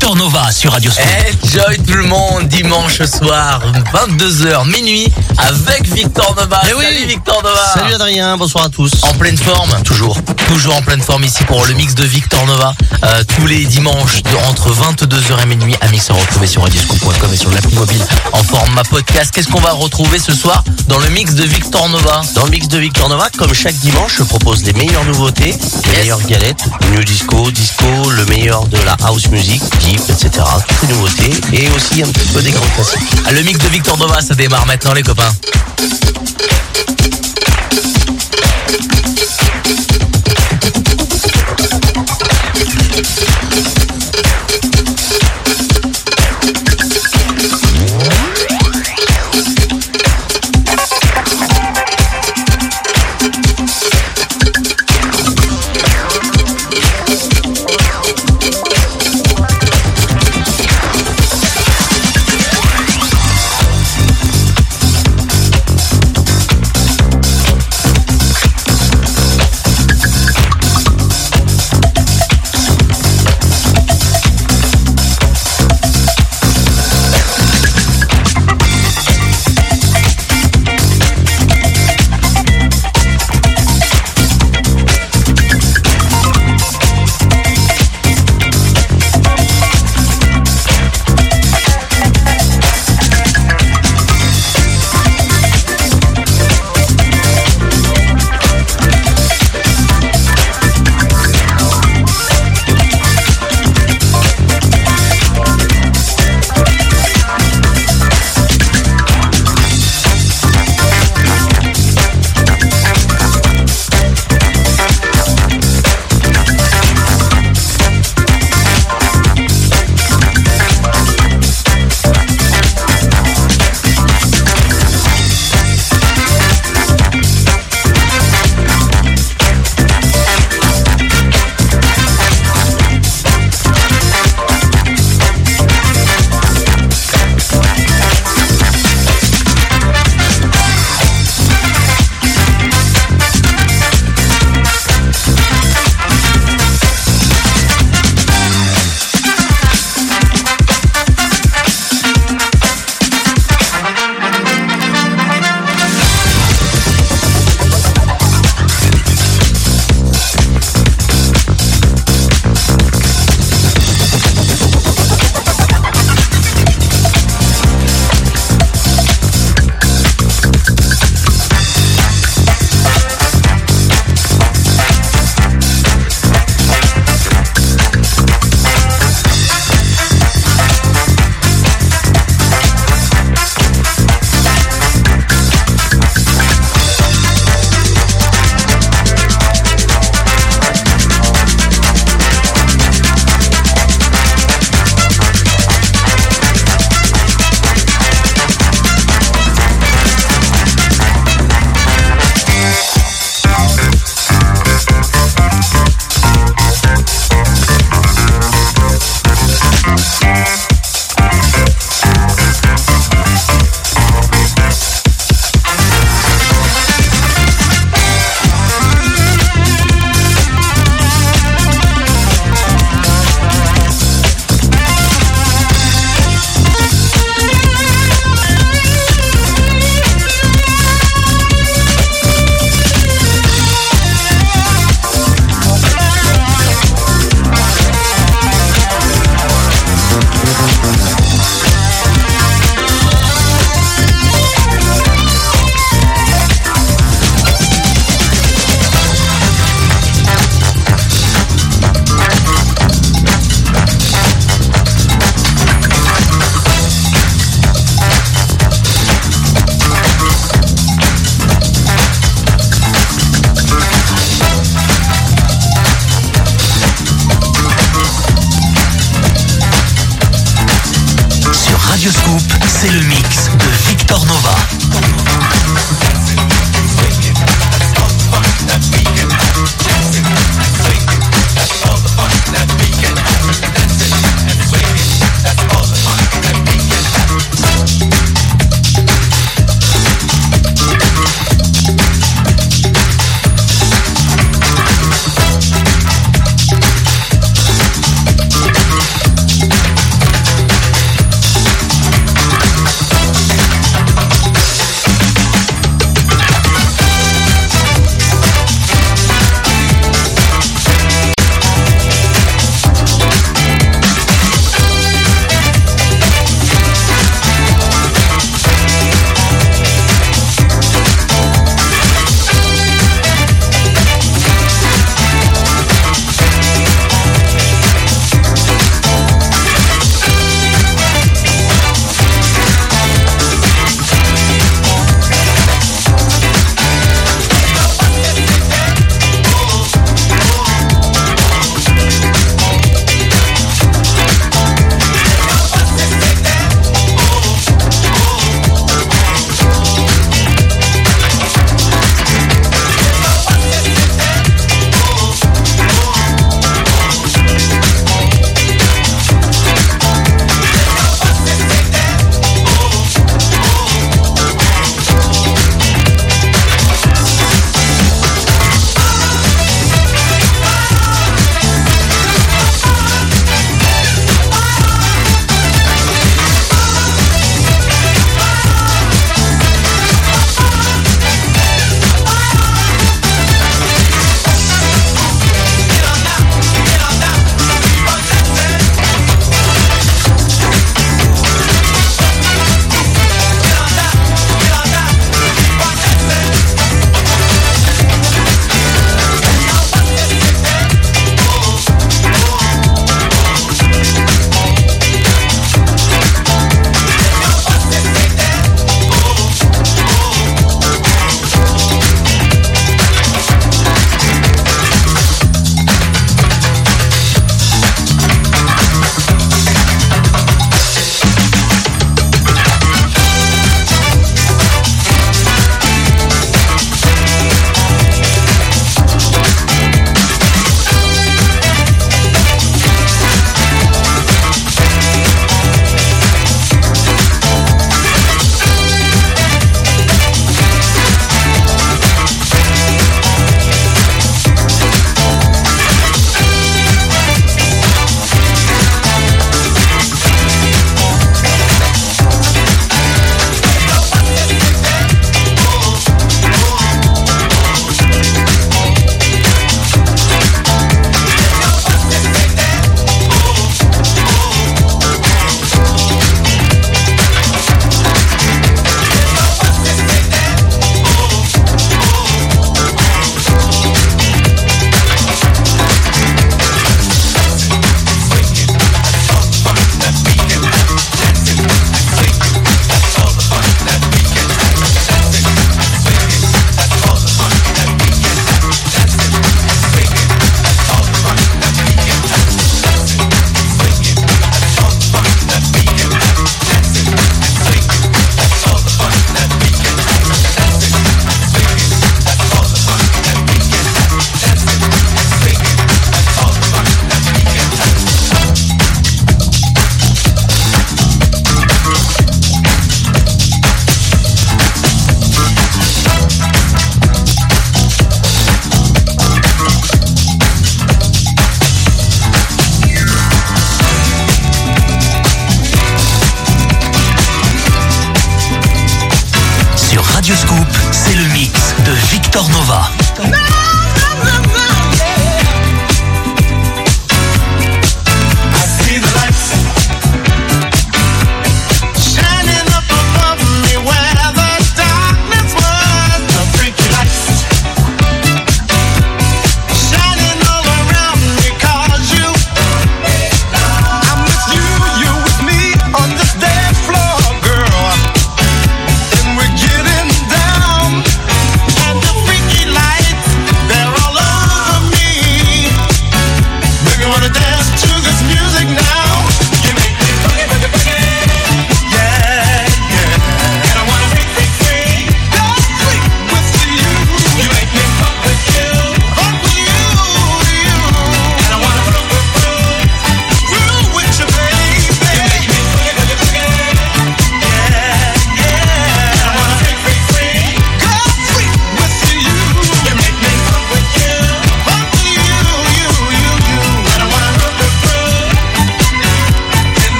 Victor Nova sur Radio Scoop. Enjoy tout le monde dimanche soir 22h minuit avec Victor Nova. Eh oui. Salut Victor Nova. Salut Adrien, bonsoir à tous. En pleine forme Toujours. Toujours en pleine forme ici pour le mix de Victor Nova euh, tous les dimanches de, entre 22h et minuit un mix à retrouver sur radioscoop.com et sur l'appli mobile en format podcast. Qu'est-ce qu'on va retrouver ce soir dans le mix de Victor Nova? Dans le mix de Victor Nova, comme chaque dimanche, je propose les meilleures nouveautés, les Yes. meilleures galettes, new disco, disco, le meilleur de la house music, etc. Toutes les nouveautés et aussi un petit peu des grands classiques. Ah, Le mix de Victor Nova ça démarre maintenant les copains.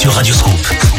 sur Radioscoop.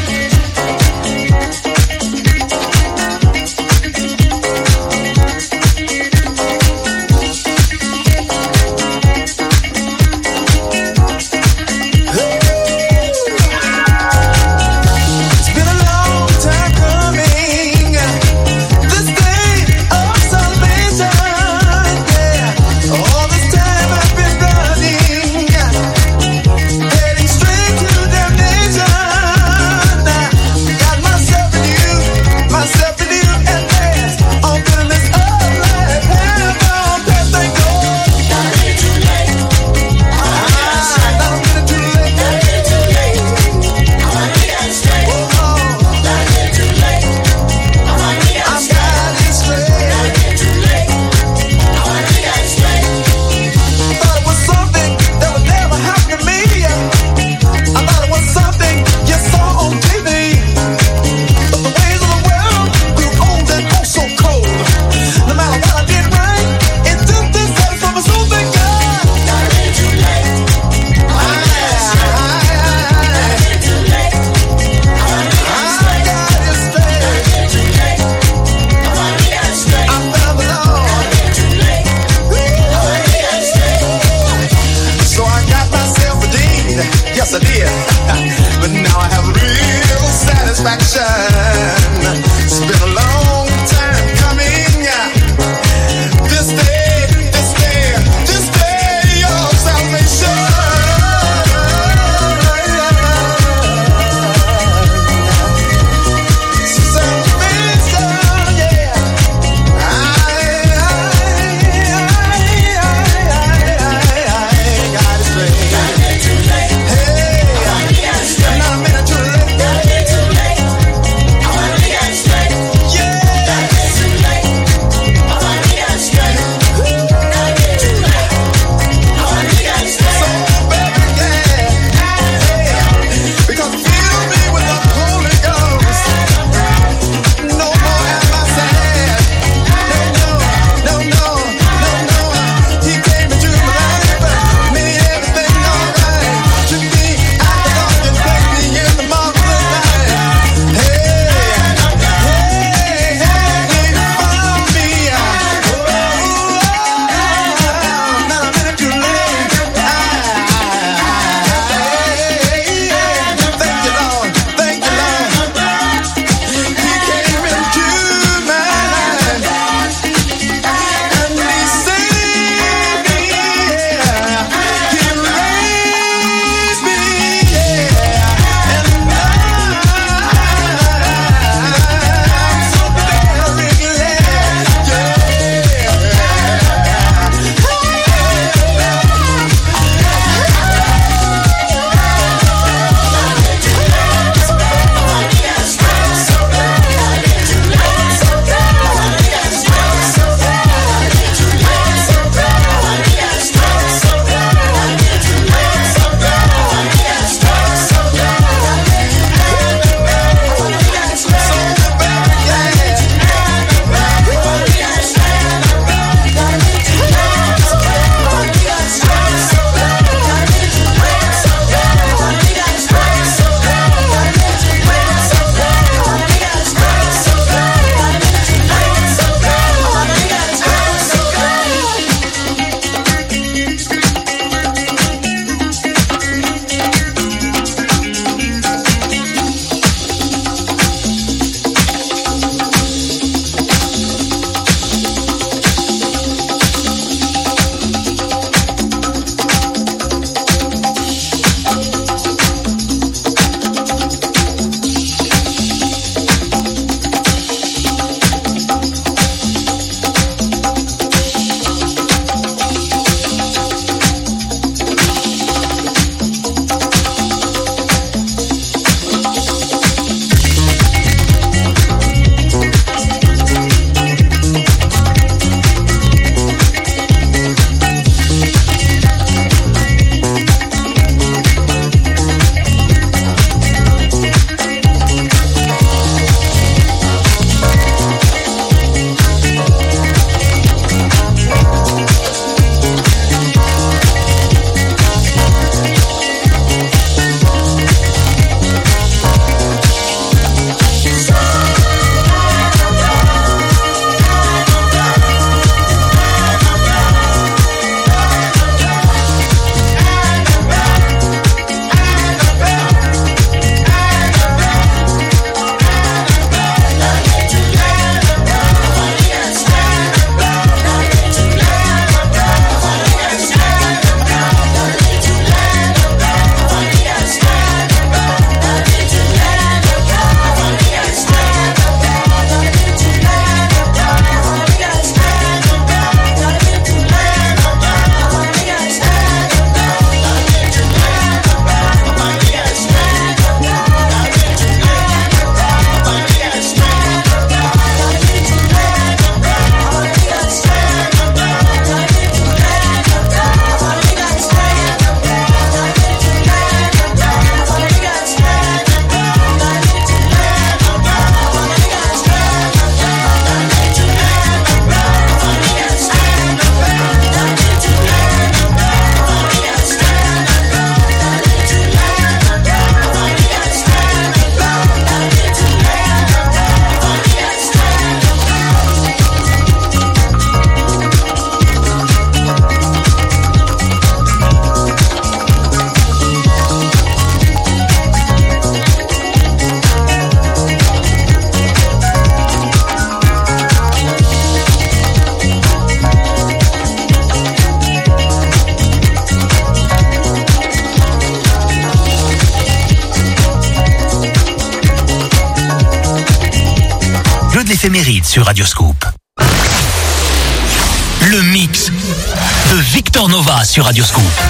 Sur Radioscope.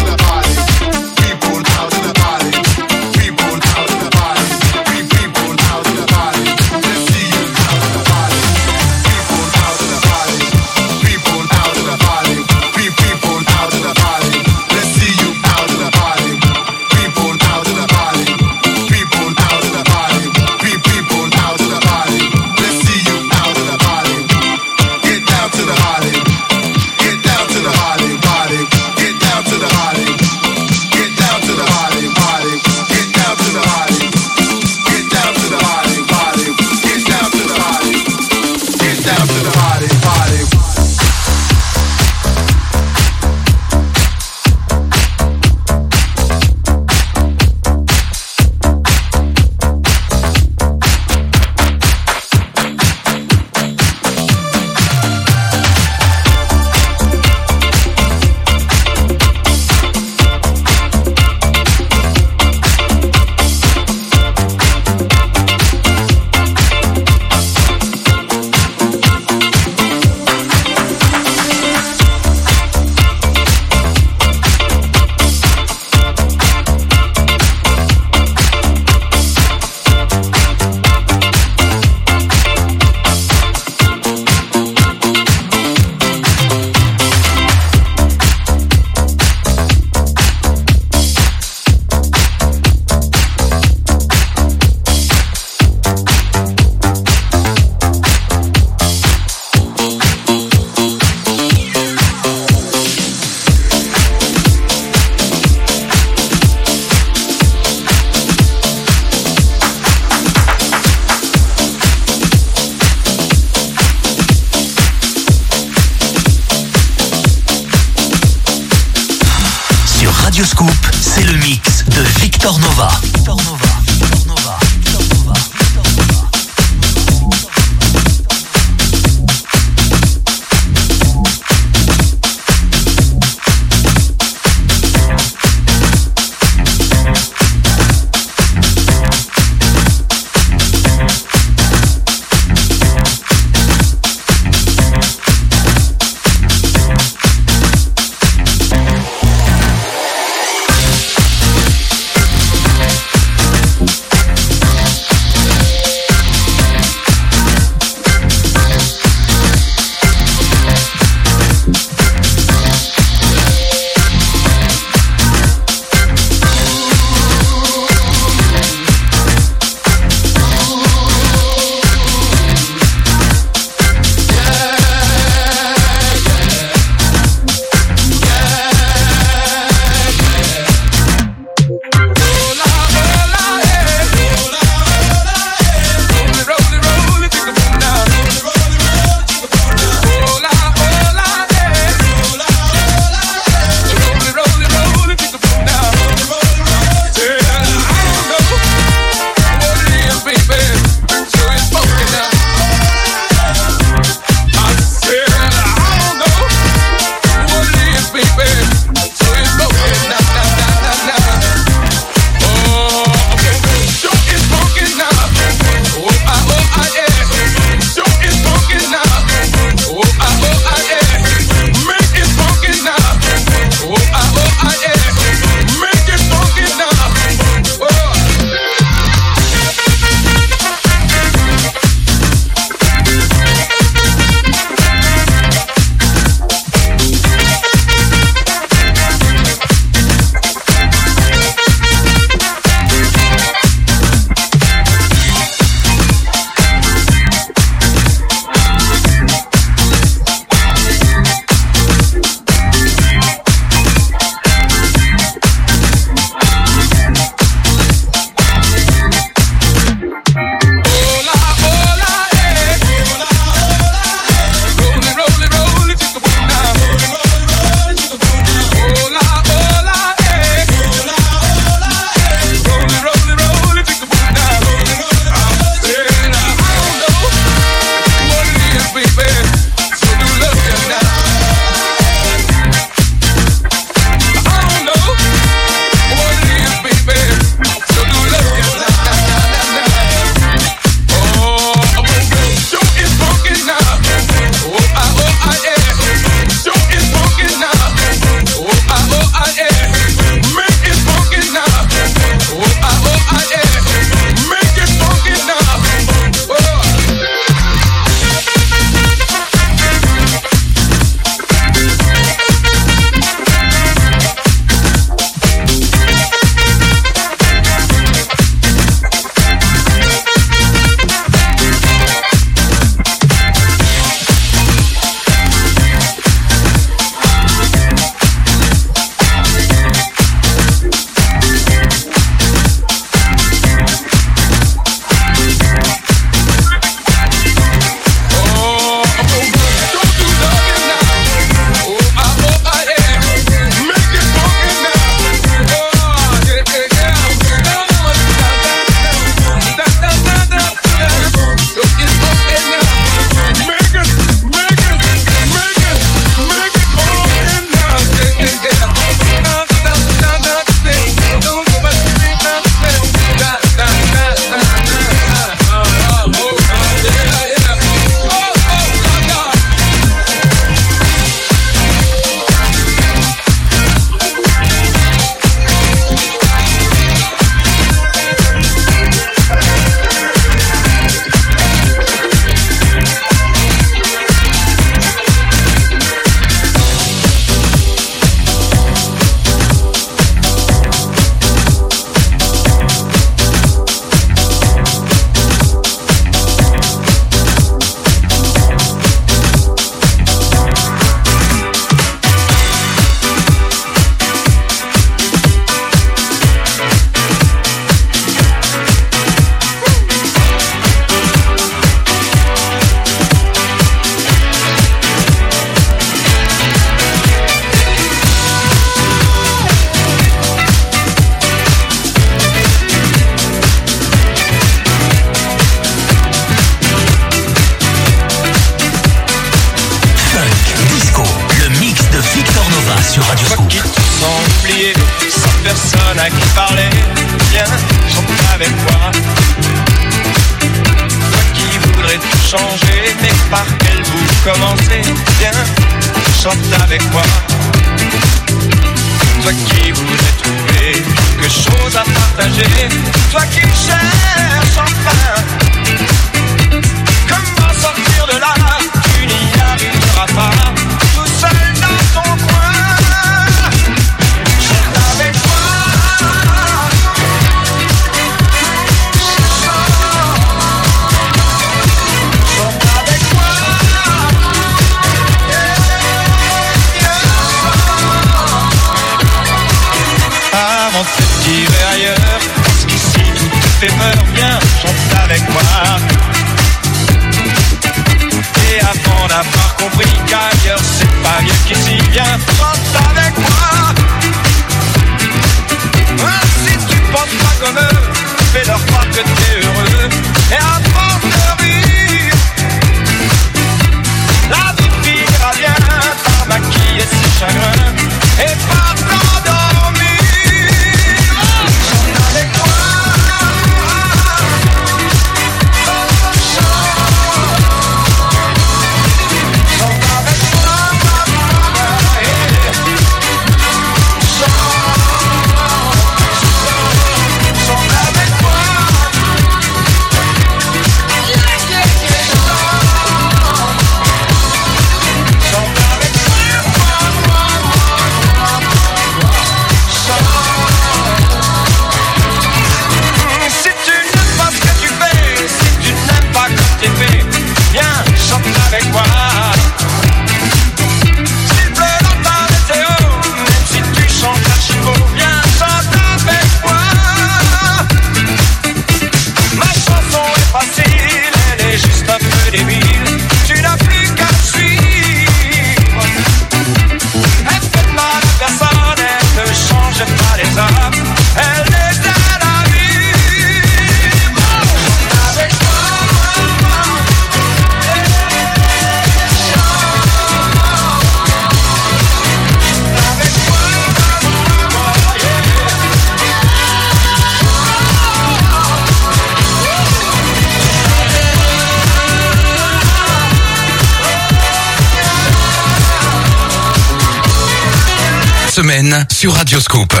semaine sur Radioscope.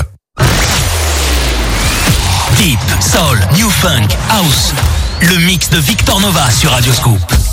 Deep, Soul, New Funk, House. Le mix de Victor Nova sur Radioscope.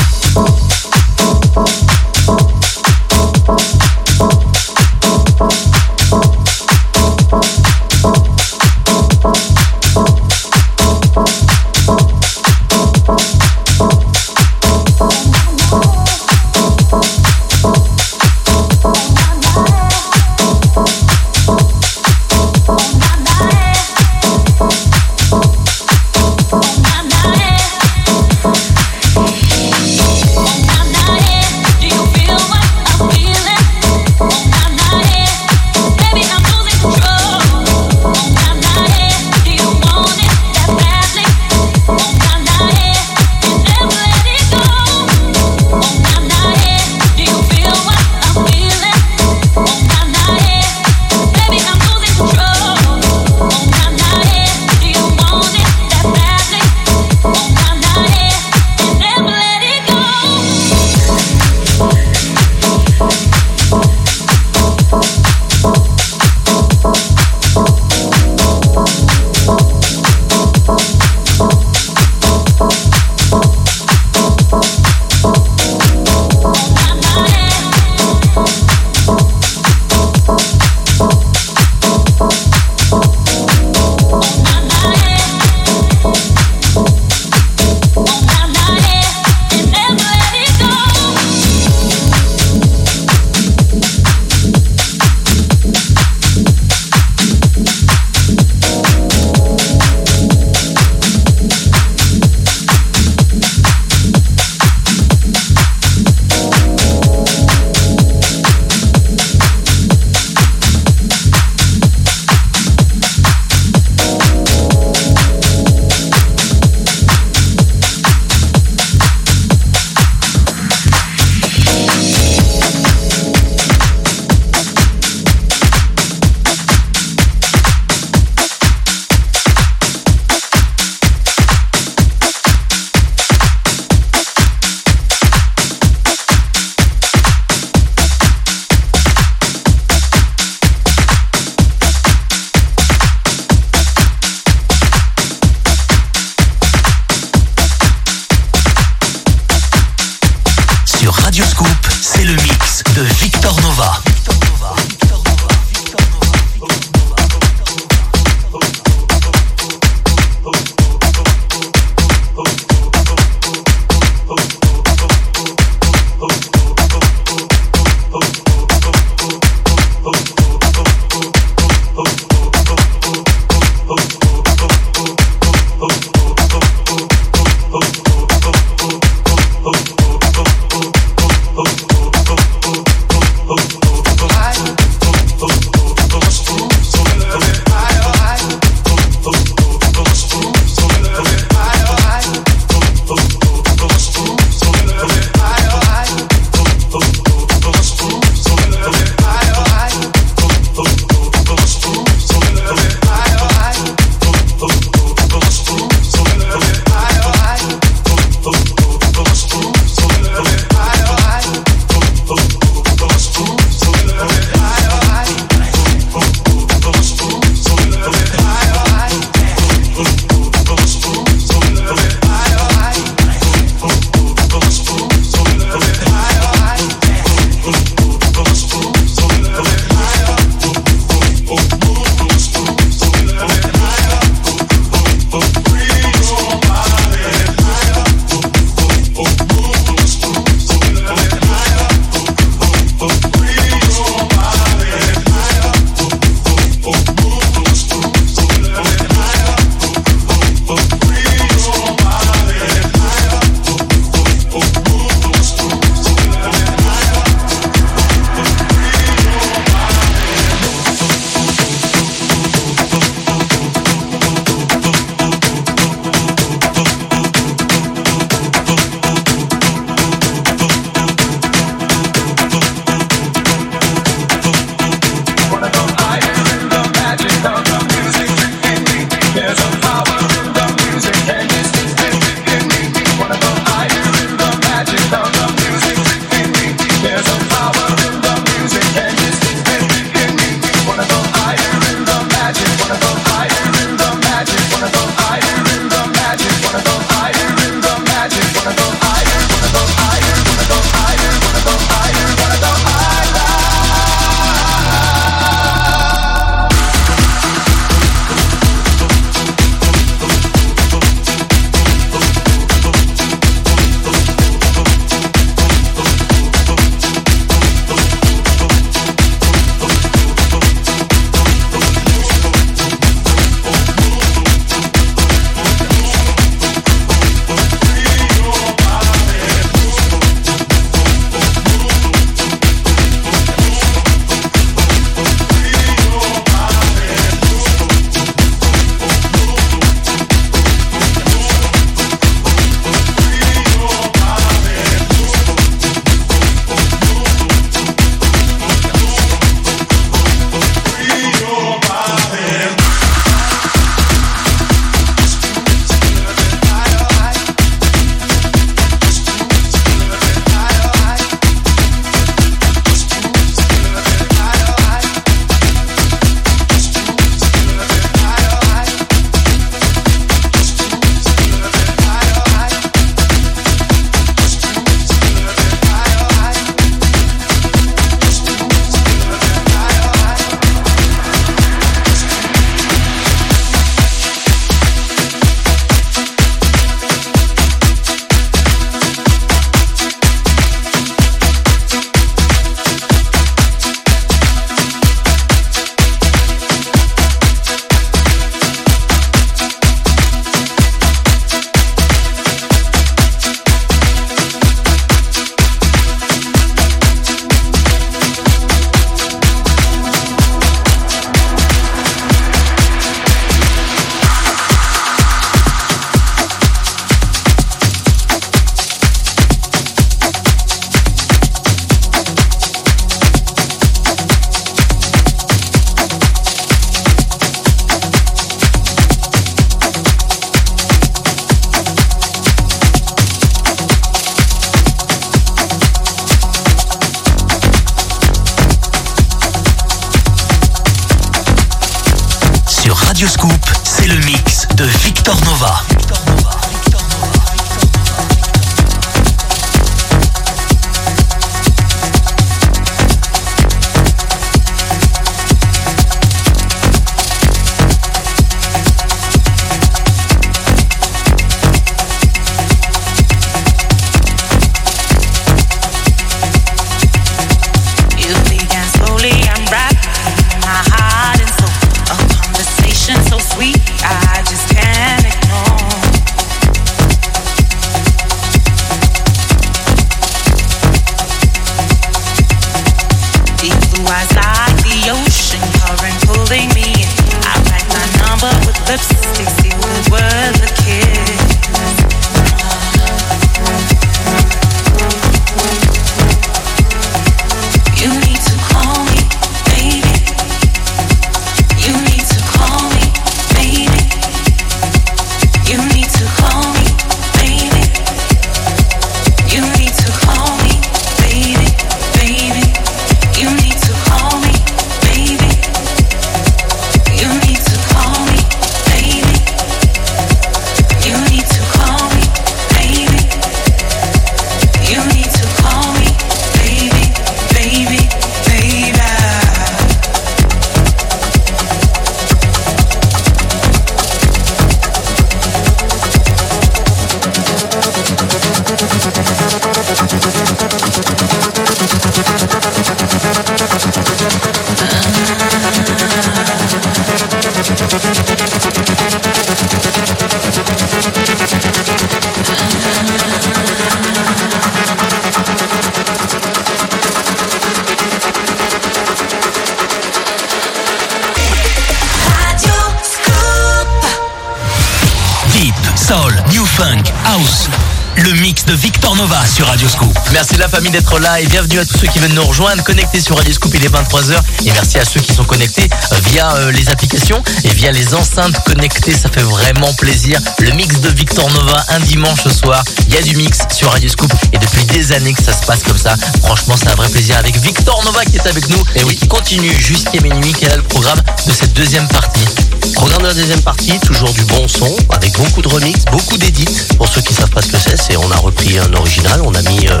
Sur Radio Scoop. Merci la famille d'être là et bienvenue à tous ceux qui viennent nous rejoindre, connectés sur Radio Scoop, il est 23h et merci à ceux qui sont connectés euh, via euh, les applications et via les enceintes connectées, ça fait vraiment plaisir. Le mix de Victor Nova un dimanche soir, il y a du mix sur Radio Scoop et depuis des années que ça se passe comme ça. Franchement, c'est un vrai plaisir avec Victor Nova qui est avec nous et oui, qui continue jusqu'à minuit, quel est le programme de cette deuxième partie? Programme de la deuxième partie, toujours du bon son, avec beaucoup de remix, beaucoup d'édits. Pour ceux qui savent pas ce que c'est, c'est on a repris un original, on a mis euh,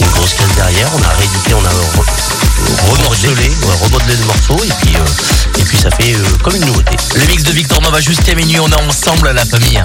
une grosse caisse derrière, on a réédité, on a re- remodelé, ouais, remodelé le morceau et puis euh, et puis ça fait euh, comme une nouveauté. Le mix de Victor Nova jusqu'à minuit, on est ensemble la famille.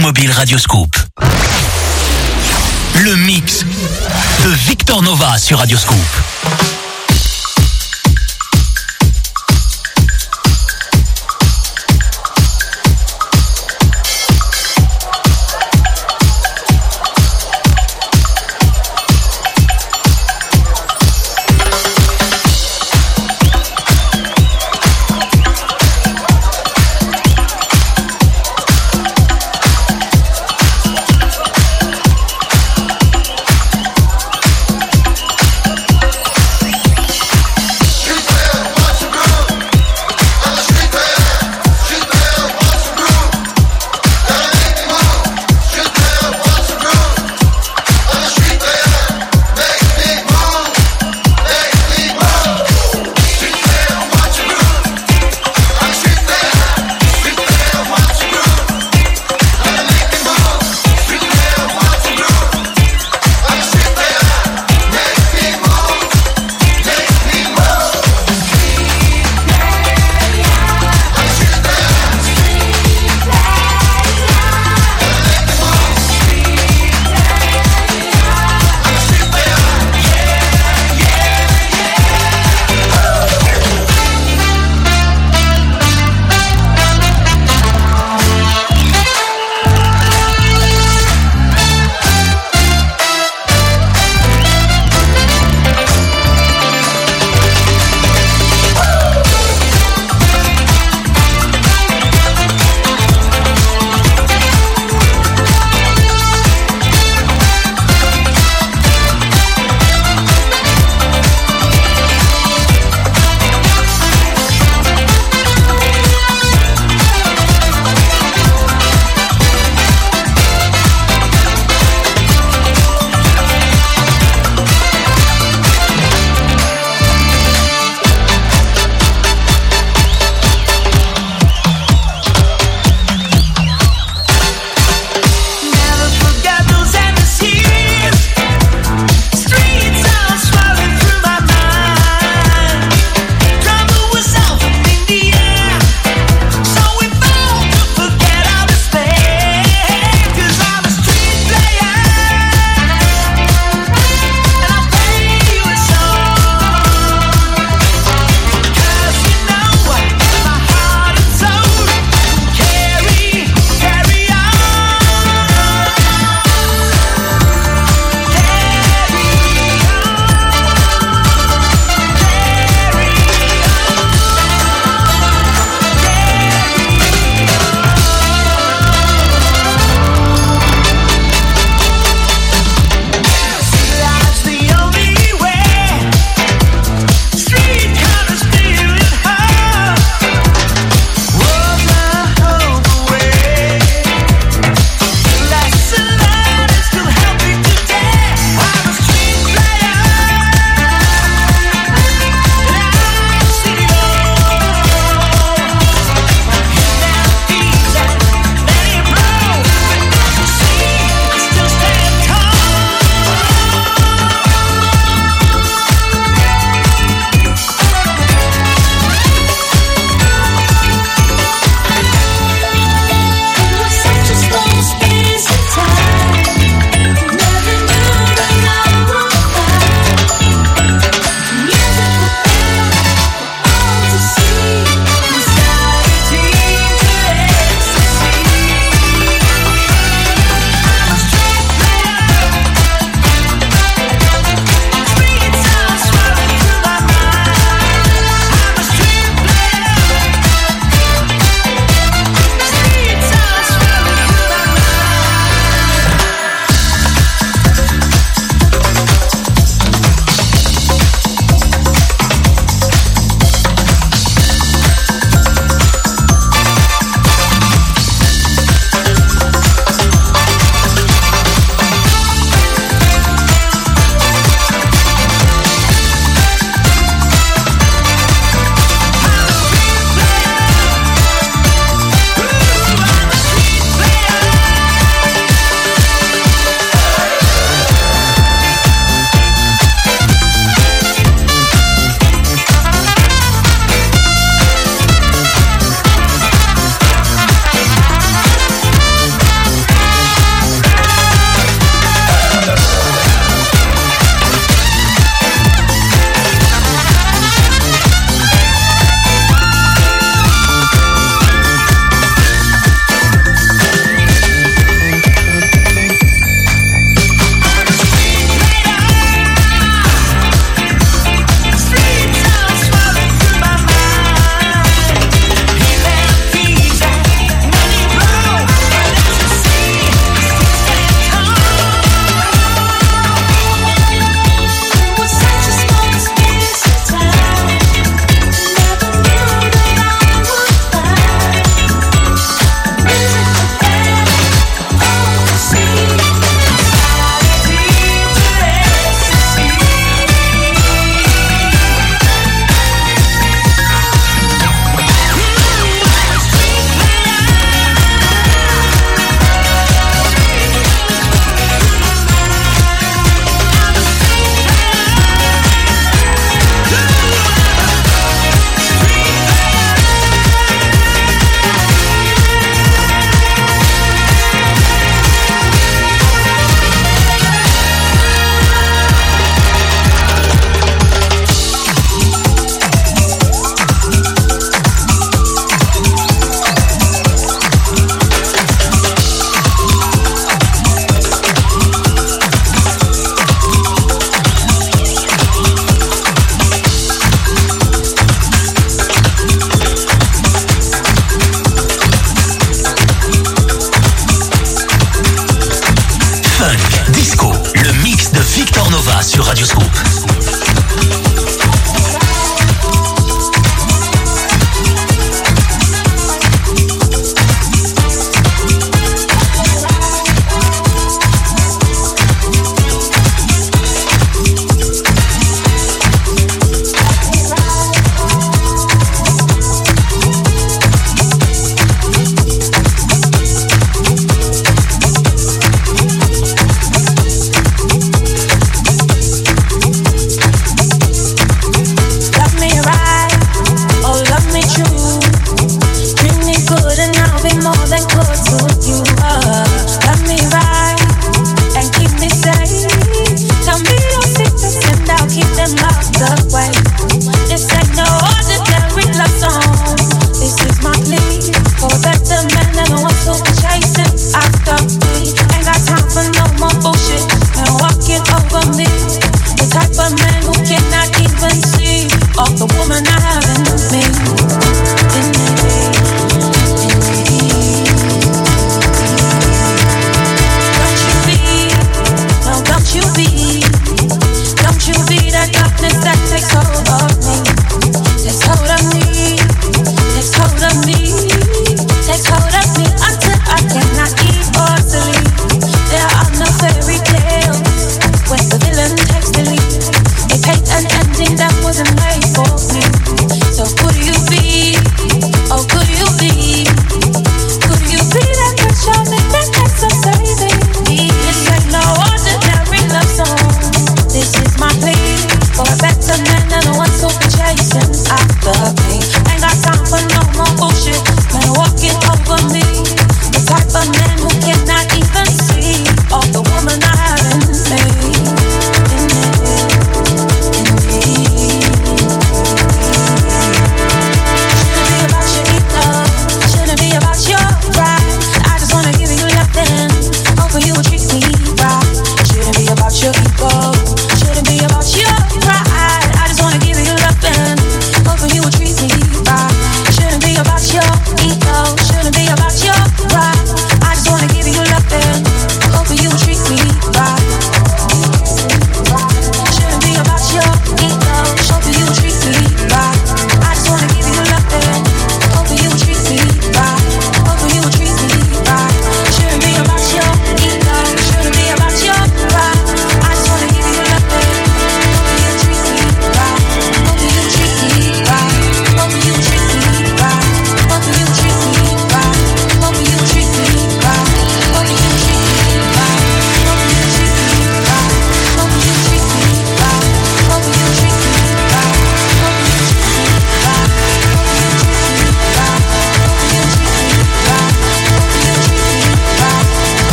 Mobile Radioscoop. Le mix de Victor Nova sur Radioscoop.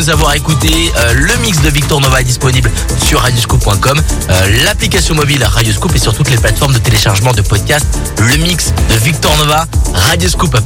Nous avoir écoutés. Euh, le mix de Victor Nova est disponible sur radioscoop.com, euh, l'application mobile Radio Scoop et sur toutes les plateformes de téléchargement de podcasts. Le mix de Victor Nova, Radio Scoop.